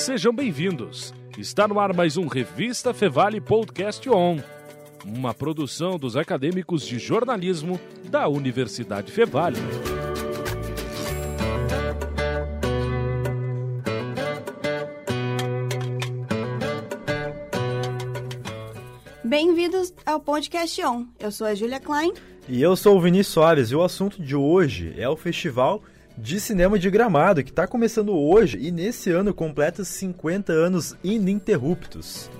Sejam bem-vindos. Está no ar mais um Revista Fevale Podcast On, uma produção dos acadêmicos de jornalismo da Universidade Fevale. Bem-vindos ao Podcast On. Eu sou a Julia Klein. E eu sou o Vinícius Soares e o assunto de hoje é o Festival de Cinema de Gramado, que está começando hoje e nesse ano completa 50 anos ininterruptos.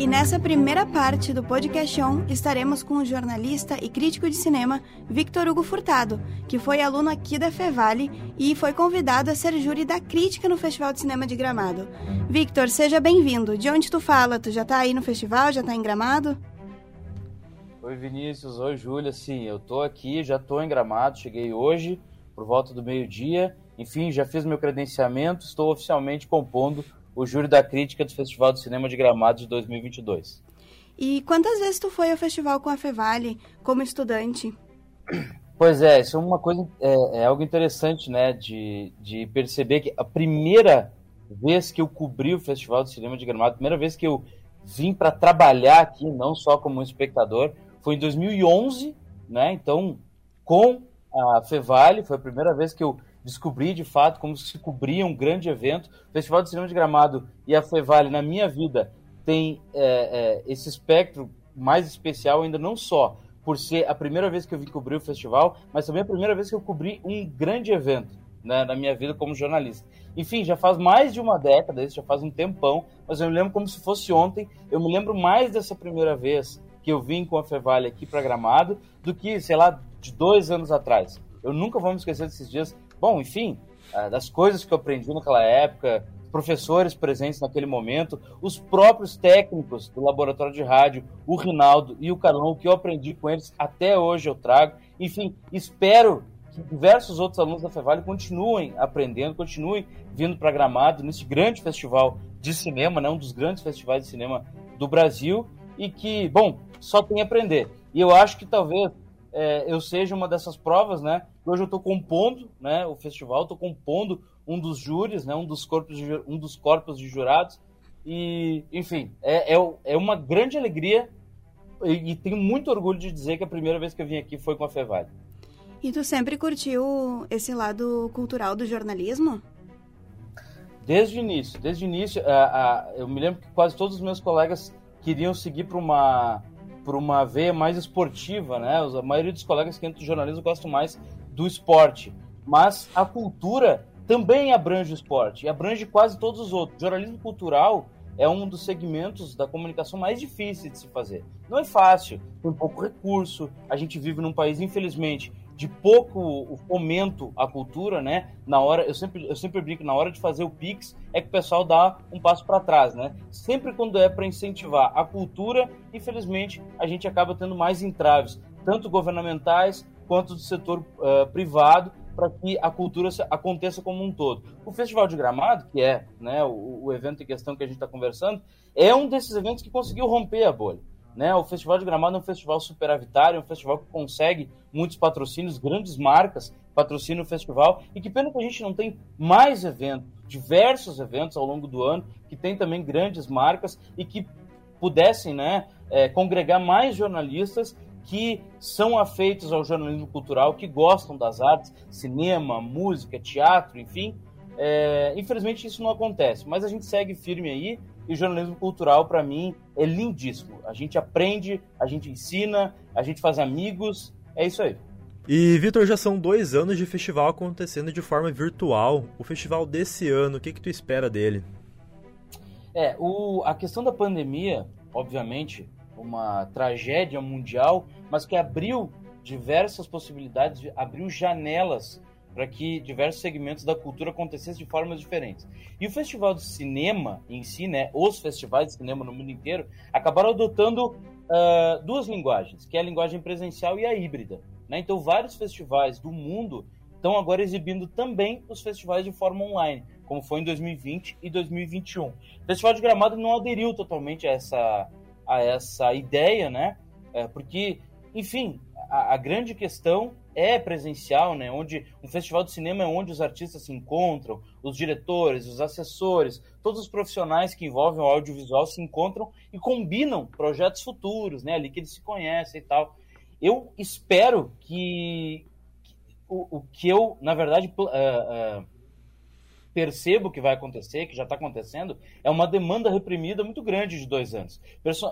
E nessa primeira parte do Podcast On estaremos com o jornalista e crítico de cinema Victor Hugo Furtado, que foi aluno aqui da Fevale e foi convidado a ser júri da crítica no Festival de Cinema de Gramado. Victor, seja bem-vindo. De onde tu fala? Tu já está aí no festival? Já está em Gramado? Oi Vinícius, oi Júlia, sim, eu tô aqui, já tô em Gramado, cheguei hoje por volta do meio-dia, enfim, já fiz meu credenciamento, estou oficialmente compondo o júri da crítica do Festival de Cinema de Gramado de 2022. E quantas vezes tu foi ao festival com a Fevale como estudante? Pois é, isso é uma coisa, é, é algo interessante, né, de, de perceber que a primeira vez que eu cobri o Festival de Cinema de Gramado, a primeira vez que eu vim para trabalhar aqui, não só como um espectador, foi em 2011, né? Então, com a Fevale, foi a primeira vez que eu descobri de fato como se cobria um grande evento. O Festival de Cinema de Gramado e a Fevale, na minha vida, tem é, é, esse espectro mais especial, ainda não só por ser a primeira vez que eu vim cobrir o festival, mas também a primeira vez que eu cobri um grande evento né, na minha vida como jornalista. Enfim, já faz mais de uma década, isso já faz um tempão, mas eu me lembro como se fosse ontem. Eu me lembro mais dessa primeira vez que eu vim com a Fevale aqui para Gramado do que, sei lá, de dois anos atrás. Eu nunca vou me esquecer desses dias. Bom, enfim, ah, das coisas que eu aprendi naquela época, professores presentes naquele momento, os próprios técnicos do laboratório de rádio, o Rinaldo e o Carlão, que eu aprendi com eles, até hoje eu trago. Enfim, espero que diversos outros alunos da Fevale continuem aprendendo, continuem vindo para Gramado nesse grande festival de cinema, né, um dos grandes festivais de cinema do Brasil, e que, bom, só tem a aprender. E eu acho que talvez é, eu seja uma dessas provas, né? Hoje eu estou compondo, né, o festival, estou compondo um dos júris, né, um dos corpos de, um dos corpos de jurados e, enfim, é, é, é uma grande alegria e, e, tenho muito orgulho de dizer que a primeira vez que eu vim aqui foi com a Fevale. E tu sempre curtiu esse lado cultural do jornalismo? Desde o início, desde o início, eu me lembro que quase todos os meus colegas queriam seguir para uma por uma veia mais esportiva, né? A maioria dos colegas que entram no jornalismo gostam mais do esporte, mas a cultura também abrange o esporte e abrange quase todos os outros. O jornalismo cultural é um dos segmentos da comunicação mais difíceis de se fazer. Não é fácil, tem pouco recurso. A gente vive num país, infelizmente, de pouco fomento à cultura, né? Na hora, eu sempre, eu sempre brinco, na hora de fazer o Pix, é que o pessoal dá um passo para trás, né? Sempre quando é para incentivar a cultura, infelizmente, a gente acaba tendo mais entraves, tanto governamentais quanto do setor uh, privado, para que a cultura aconteça como um todo. O Festival de Gramado, que é né, o, o evento em questão que a gente está conversando, é um desses eventos que conseguiu romper a bolha. Né? O Festival de Gramado é um festival superavitário, é um festival que consegue muitos patrocínios, grandes marcas patrocinam o festival. E que pena que a gente não tem mais eventos, diversos eventos ao longo do ano, que tem também grandes marcas e que pudessem né, é, congregar mais jornalistas que são afeitos ao jornalismo cultural, que gostam das artes, cinema, música, teatro, enfim. É, infelizmente isso não acontece, mas a gente segue firme aí e o jornalismo cultural, para mim, é lindíssimo. A gente aprende, a gente ensina, a gente faz amigos. É isso aí. E, Vitor, já são dois anos de festival acontecendo de forma virtual. O festival desse ano, o que, que tu espera dele? É, o, a questão da pandemia, obviamente, uma tragédia mundial, mas que abriu diversas possibilidades, abriu janelas para que diversos segmentos da cultura acontecessem de formas diferentes. E o Festival de Cinema em si, né, os festivais de cinema no mundo inteiro, acabaram adotando uh, duas linguagens, que é a linguagem presencial e a híbrida. Né? Então, vários festivais do mundo estão agora exibindo também os festivais de forma online, como foi em 2020 e 2021. O Festival de Gramado não aderiu totalmente a essa, a essa ideia, né? É, porque enfim, a, a, grande questão é presencial, né? Onde um festival de cinema é onde os artistas se encontram, os diretores, os assessores, todos os profissionais que envolvem o audiovisual se encontram e combinam projetos futuros, né? Ali que eles se conhecem e tal. Eu espero que, que o, o, que eu, na verdade, uh, uh, percebo que vai acontecer, que já está acontecendo, é uma demanda reprimida muito grande de dois anos.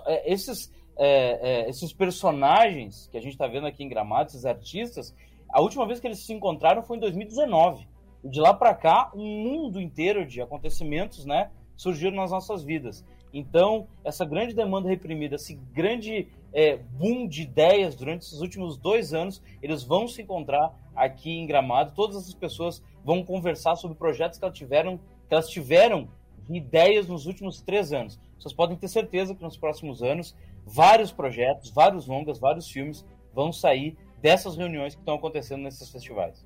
É, esses, é, é, esses personagens que a gente está vendo aqui em Gramado, esses artistas, a última vez que eles se encontraram foi em 2019. E de lá para cá, um mundo inteiro de acontecimentos né, surgiram nas nossas vidas. Então, essa grande demanda reprimida, esse grande é, boom de ideias durante esses últimos dois anos, eles vão se encontrar aqui em Gramado. Todas essas pessoas vão conversar sobre projetos que elas tiveram, que elas tiveram ideias nos últimos três anos. Vocês podem ter certeza que nos próximos anos, vários projetos, vários longas, vários filmes vão sair dessas reuniões que estão acontecendo nesses festivais.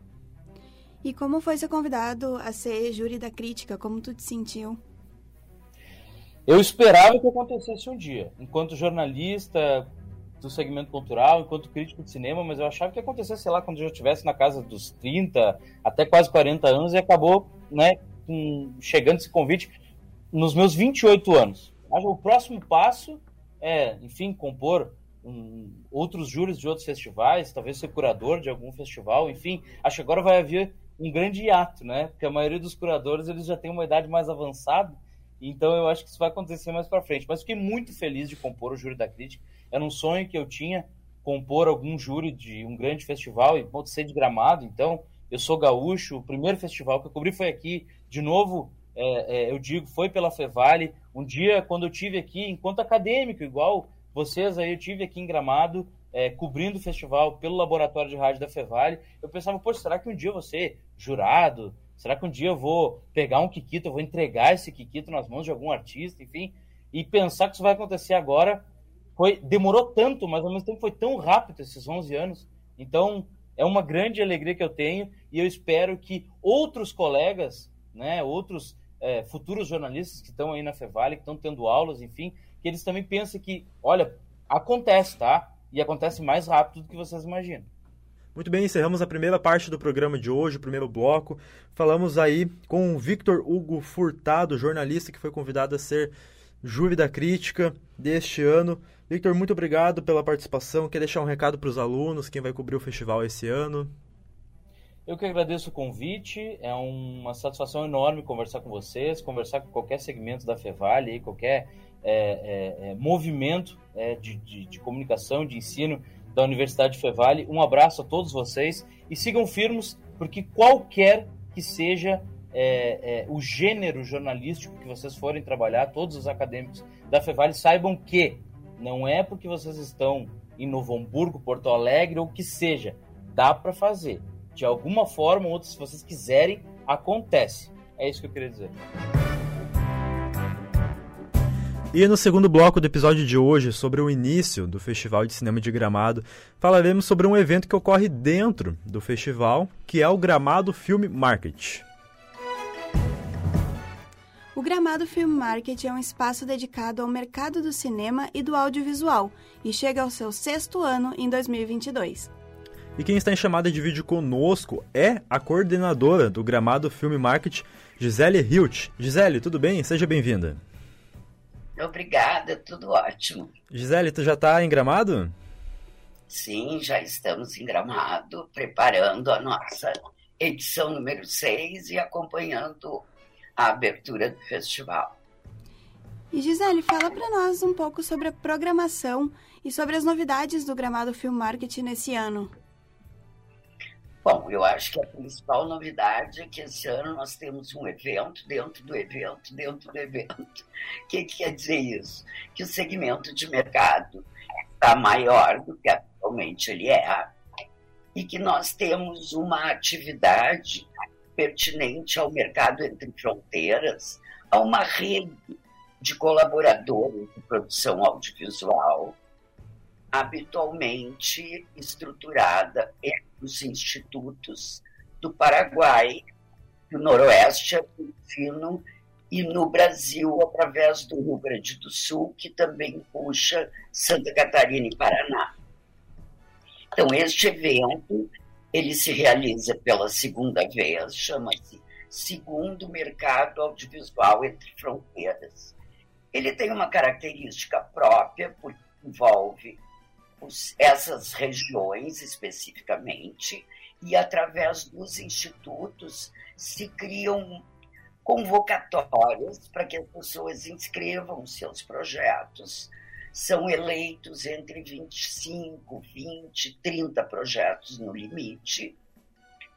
E como foi ser convidado a ser júri da crítica? Como tu te sentiu? Eu esperava que acontecesse um dia, enquanto jornalista do segmento cultural, enquanto crítico de cinema, mas eu achava que ia acontecer, sei lá, quando eu já estivesse na casa dos 30, até quase 40 anos, e acabou, né, chegando esse convite nos meus 28 anos. O próximo passo é, enfim, compor um, outros júris de outros festivais, talvez ser curador de algum festival, enfim. Acho que agora vai haver um grande hiato, né? Porque a maioria dos curadores eles já tem uma idade mais avançada então eu acho que isso vai acontecer mais para frente. Mas fiquei muito feliz de compor o júri da crítica. Era um sonho que eu tinha compor algum júri de um grande festival e pode ser de Gramado. Então eu sou gaúcho. O primeiro festival que eu cobri foi aqui. De novo, é, é, eu digo, foi pela Fevale. Um dia quando eu tive aqui, enquanto acadêmico, igual vocês aí, eu tive aqui em Gramado. É, cobrindo o festival pelo laboratório de rádio da Fevale, eu pensava, poxa, será que um dia você, jurado, Será que um dia eu vou pegar um Kikito, eu vou entregar esse Kikito nas mãos de algum artista, enfim, e pensar que isso vai acontecer agora foi demorou tanto, mas ao mesmo tempo foi tão rápido esses 11 anos. Então, é uma grande alegria que eu tenho e eu espero que outros colegas, né, outros é, futuros jornalistas que estão aí na Fevale, que estão tendo aulas, enfim, que eles também pensem que, olha, acontece, tá? E acontece mais rápido do que vocês imaginam. Muito bem, encerramos a primeira parte do programa de hoje, o primeiro bloco. Falamos aí com o Victor Hugo Furtado, jornalista que foi convidado a ser júri da crítica deste ano. Victor, muito obrigado pela participação. Quer deixar um recado para os alunos, quem vai cobrir o festival esse ano? Eu que agradeço o convite, é uma satisfação enorme conversar com vocês, conversar com qualquer segmento da Fevale, qualquer é, é, é, movimento é, de, de, de comunicação, de ensino da Universidade Fevale. Um abraço a todos vocês e sigam firmes, porque qualquer que seja é, é, o gênero jornalístico que vocês forem trabalhar, todos os acadêmicos da Fevale saibam que não é porque vocês estão em Novo Hamburgo, Porto Alegre ou que seja, dá para fazer. De alguma forma ou outra, se vocês quiserem, acontece. É isso que eu queria dizer. E no segundo bloco do episódio de hoje, sobre o início do Festival de Cinema de Gramado, falaremos sobre um evento que ocorre dentro do festival, que é o Gramado Film Market. O Gramado Film Market é um espaço dedicado ao mercado do cinema e do audiovisual e chega ao seu sexto ano em 2022. E quem está em chamada de vídeo conosco é a coordenadora do Gramado Film Market, Gisele Hilt. Gisele, tudo bem? Seja bem-vinda. Obrigada, tudo ótimo. Gisele, tu já está em Gramado? Sim, já estamos em Gramado, preparando a nossa edição número 6 e acompanhando a abertura do festival. E Gisele, fala para nós um pouco sobre a programação e sobre as novidades do Gramado Film Market nesse ano. Bom, eu acho que a principal novidade é que esse ano nós temos um evento dentro do evento, dentro do evento. O que, que quer dizer isso? Que o segmento de mercado está maior do que atualmente ele é e que nós temos uma atividade pertinente ao mercado entre fronteiras, a uma rede de colaboradores de produção audiovisual habitualmente estruturada entre os institutos do Paraguai, do Noroeste Argentino e no Brasil, através do Rio Grande do Sul, que também puxa Santa Catarina e Paraná. Então, este evento, ele se realiza pela segunda vez, chama-se Segundo Mercado Audiovisual Entre Fronteiras. Ele tem uma característica própria, porque envolve os, essas regiões especificamente, e através dos institutos se criam convocatórias para que as pessoas inscrevam seus projetos. São eleitos entre 25, 20, 30 projetos no limite.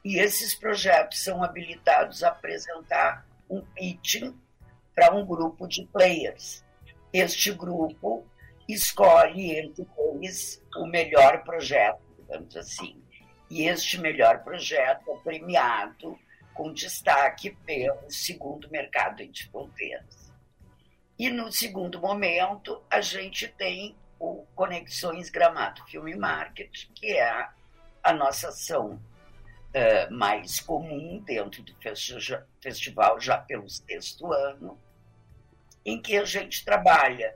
E esses projetos são habilitados a apresentar um pitching para um grupo de players. Este grupo escolhe entre eles o melhor projeto, digamos assim. E este melhor projeto é premiado com destaque pelo segundo mercado de fronteiras. E no segundo momento, a gente tem o Conexões Gramado Filme Market, que é a nossa ação uh, mais comum dentro do festival, já pelo sexto ano, em que a gente trabalha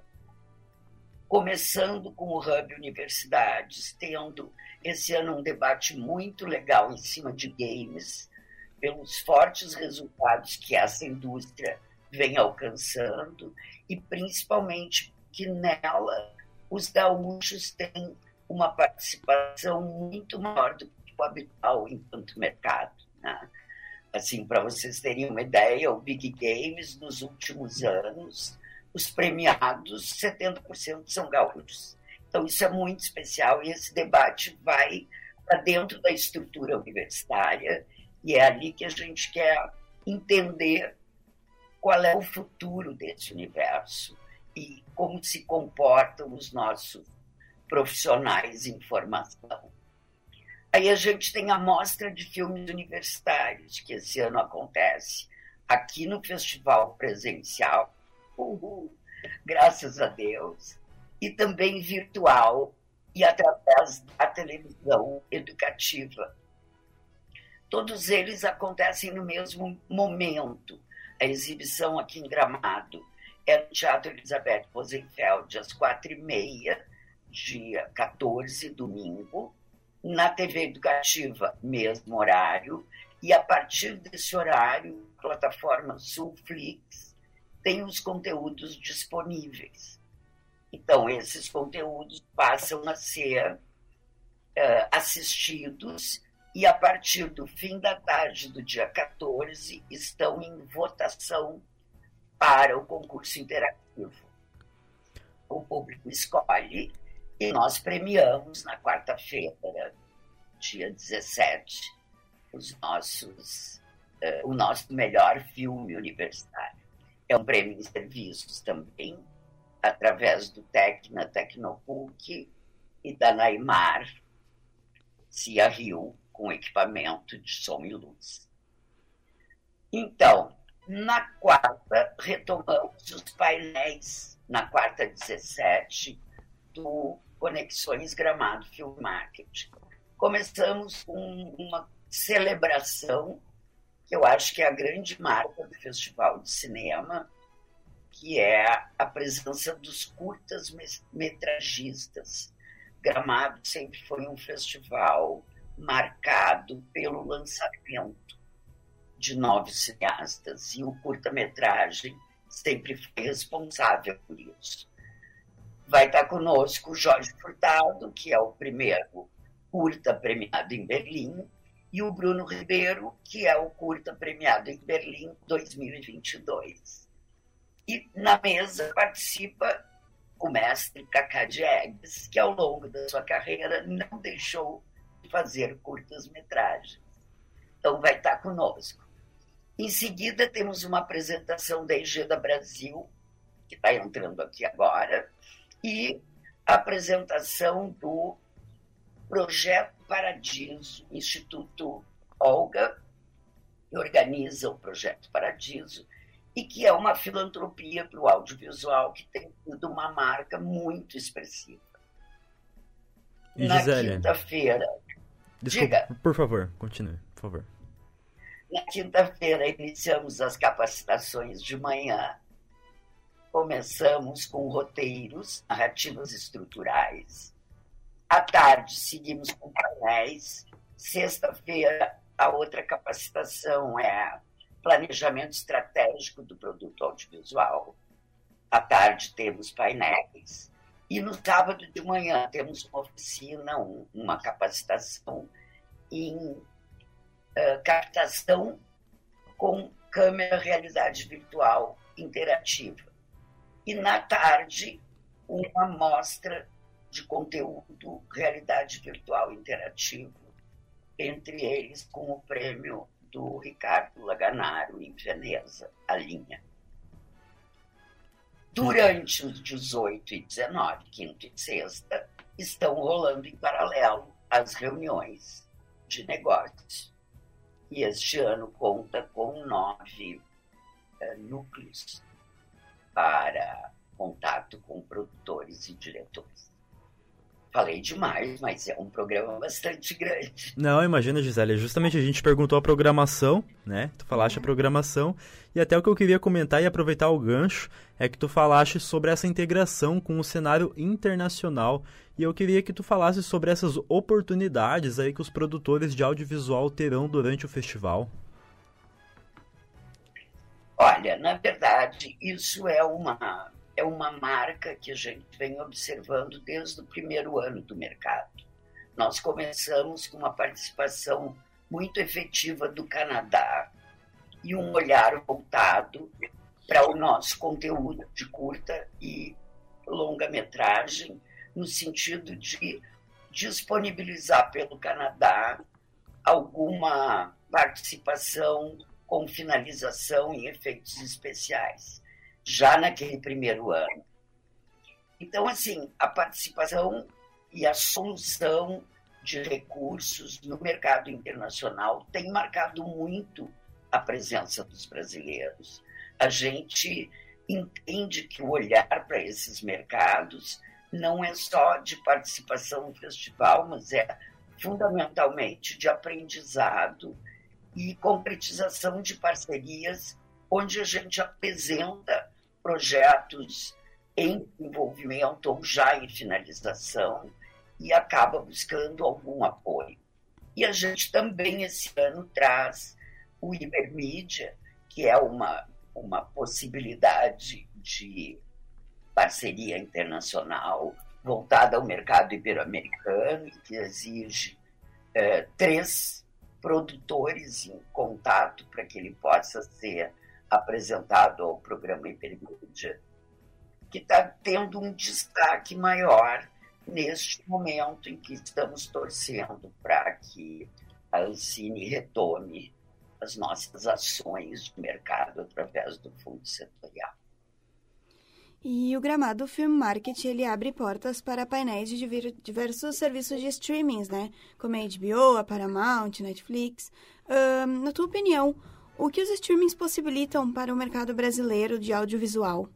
começando com o Hub Universidades, tendo esse ano um debate muito legal em cima de games, pelos fortes resultados que essa indústria vem alcançando e principalmente que nela os gaúchos têm uma participação muito maior do que o habitual enquanto mercado. Né? Assim, para vocês terem uma ideia, o Big Games nos últimos anos, os premiados, 70% são gaúchos. Então, isso é muito especial e esse debate vai para dentro da estrutura universitária e é ali que a gente quer entender qual é o futuro desse universo e como se comportam os nossos profissionais em formação. Aí a gente tem a mostra de filmes universitários, que esse ano acontece aqui no festival presencial, uhul, graças a Deus, e também virtual e através da televisão educativa Todos eles acontecem no mesmo momento. A exibição aqui em Gramado é no Teatro Elizabeth Rosenfeld, às quatro e meia, dia 14, domingo. Na TV Educativa, mesmo horário. E a partir desse horário, plataforma Sulflix tem os conteúdos disponíveis. Então, esses conteúdos passam a ser uh, assistidos e a partir do fim da tarde do dia 14 estão em votação para o concurso interativo. O público escolhe e nós premiamos na quarta-feira, dia 17, os nossos, uh, o nosso melhor filme universitário. É um prêmio em serviços também, através do Tecna, Tecnopuc e da Naimar, Cia Rio, com equipamento de som e luz. Então, na quarta, retomamos os painéis, na quarta 17, do Conexões Gramado Film Market. Começamos com uma celebração, que eu acho que é a grande marca do Festival de Cinema, que é a presença dos curtas metragistas. Gramado sempre foi um festival marcado pelo lançamento de novos cineastas e o curta-metragem sempre foi responsável por isso. Vai estar conosco o Jorge Furtado, que é o primeiro curta premiado em Berlim, e o Bruno Ribeiro, que é o curta premiado em Berlim 2022. E na mesa participa o mestre Cacá Diegues, que ao longo da sua carreira não deixou fazer curtas-metragens. Então, vai estar conosco. Em seguida, temos uma apresentação da Egeda Brasil, que está entrando aqui agora, e a apresentação do Projeto Paradiso, Instituto Olga, que organiza o Projeto Paradiso, e que é uma filantropia para o audiovisual que tem sido uma marca muito expressiva. E Na quinta-feira, Diga. por favor, continue, por favor. Na quinta-feira, iniciamos as capacitações de manhã. Começamos com roteiros, narrativas estruturais. À tarde, seguimos com painéis. Sexta-feira, a outra capacitação é planejamento estratégico do produto audiovisual. À tarde, temos painéis. E no sábado de manhã, temos uma oficina, uma capacitação em uh, captação com câmera realidade virtual interativa. E na tarde, uma mostra de conteúdo realidade virtual interativo, entre eles com o prêmio do Ricardo Laganaro em Veneza, a linha. Durante os 18 e 19, quinta e sexta, estão rolando em paralelo as reuniões de negócios. E este ano conta com nove uh, núcleos para contato com produtores e diretores. Falei demais, mas é um programa bastante grande. Não, imagina, Gisele. Justamente a gente perguntou a programação, né? Tu falaste a programação. E até o que eu queria comentar e aproveitar o gancho é que tu falaste sobre essa integração com o cenário internacional. E eu queria que tu falasse sobre essas oportunidades aí que os produtores de audiovisual terão durante o festival. Olha, na verdade, isso é uma é uma marca que a gente vem observando desde o primeiro ano do mercado. Nós começamos com uma participação muito efetiva do Canadá e um olhar voltado para o nosso conteúdo de curta e longa-metragem, no sentido de disponibilizar pelo Canadá alguma participação com finalização em efeitos especiais já naquele primeiro ano. Então, assim, a participação e a solução de recursos no mercado internacional tem marcado muito a presença dos brasileiros. A gente entende que o olhar para esses mercados não é só de participação no festival, mas é fundamentalmente de aprendizado e concretização de parcerias onde a gente apresenta projetos em desenvolvimento ou já em finalização e acaba buscando algum apoio. E a gente também esse ano traz o Ibermídia, que é uma, uma possibilidade de parceria internacional voltada ao mercado ibero-americano que exige é, três produtores em contato para que ele possa ser apresentado ao programa Hipermídia, que está tendo um destaque maior neste momento em que estamos torcendo para que a Ancine retome as nossas ações de mercado através do fundo setorial. E o Gramado Film Market ele abre portas para painéis de diversos serviços de streamings, né? Como a HBO, a Paramount, Netflix. Na tua opinião, o que os streamings possibilitam para o mercado brasileiro de audiovisual?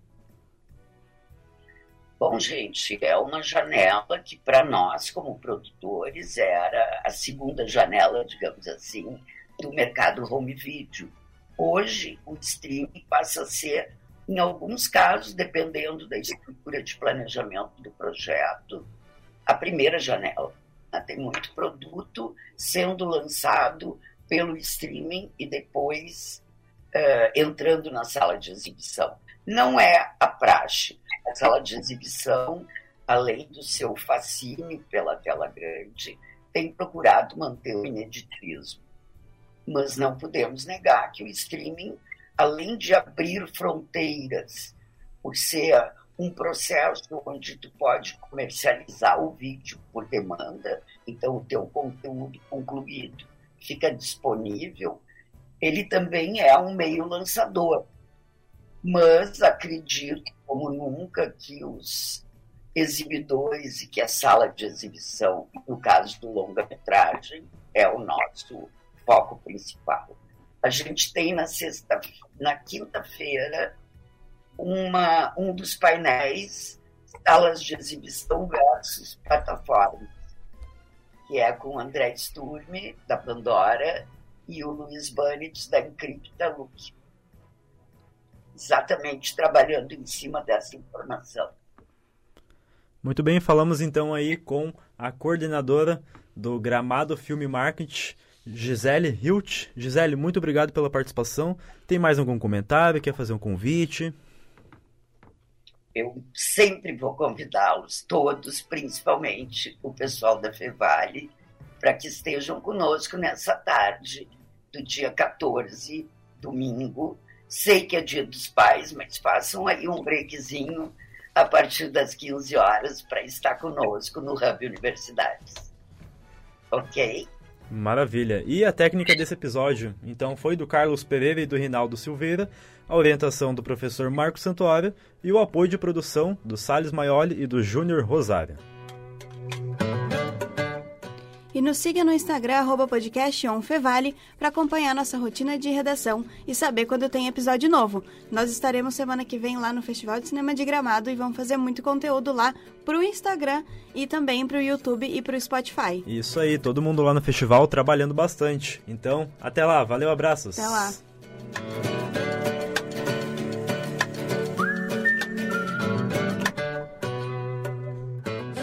Bom, gente, é uma janela que para nós, como produtores, era a segunda janela, digamos assim, do mercado home video. Hoje, o streaming passa a ser, em alguns casos, dependendo da estrutura de planejamento do projeto, a primeira janela. Tem muito produto sendo lançado pelo streaming e depois uh, entrando na sala de exibição. Não é a praxe. A sala de exibição, além do seu fascínio pela tela grande, tem procurado manter o ineditismo. Mas não podemos negar que o streaming, além de abrir fronteiras, por ser um processo onde tu pode comercializar o vídeo por demanda, então o teu conteúdo concluído fica disponível, ele também é um meio lançador. Mas acredito, como nunca, que os exibidores e que a sala de exibição, no caso do longa-metragem, é o nosso foco principal. A gente tem na sexta, na quinta-feira, uma, um dos painéis, salas de exibição versus plataformas que é com André Sturme, da Pandora, e o Luiz Banitz, da Encripta Look. Exatamente trabalhando em cima dessa informação. Muito bem, falamos então aí com a coordenadora do Gramado Filme Marketing, Gisele Hilt. Gisele, muito obrigado pela participação. Tem mais algum comentário? Quer fazer um convite? Eu sempre vou convidá-los, todos, principalmente o pessoal da Fevale, para que estejam conosco nessa tarde do dia 14, domingo. Sei que é dia dos pais, mas façam aí um breakzinho a partir das 15 horas para estar conosco no Hub Universidades. Ok? Maravilha. E a técnica desse episódio, então, foi do Carlos Pereira e do Rinaldo Silveira, a orientação do professor Marco Santuário e o apoio de produção do Sales Maioli e do Júnior Rosário. E nos siga no Instagram, arroba podcast Fevale, para acompanhar nossa rotina de redação e saber quando tem episódio novo. Nós estaremos semana que vem lá no Festival de Cinema de Gramado e vamos fazer muito conteúdo lá pro Instagram e também pro YouTube e pro Spotify. Isso aí, todo mundo lá no festival trabalhando bastante. Então, até lá, valeu, abraços. Até lá.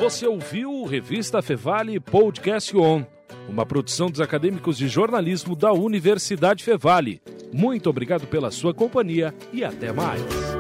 Você ouviu Revista Fevale Podcast On, uma produção dos acadêmicos de jornalismo da Universidade Fevale. Muito obrigado pela sua companhia e até mais.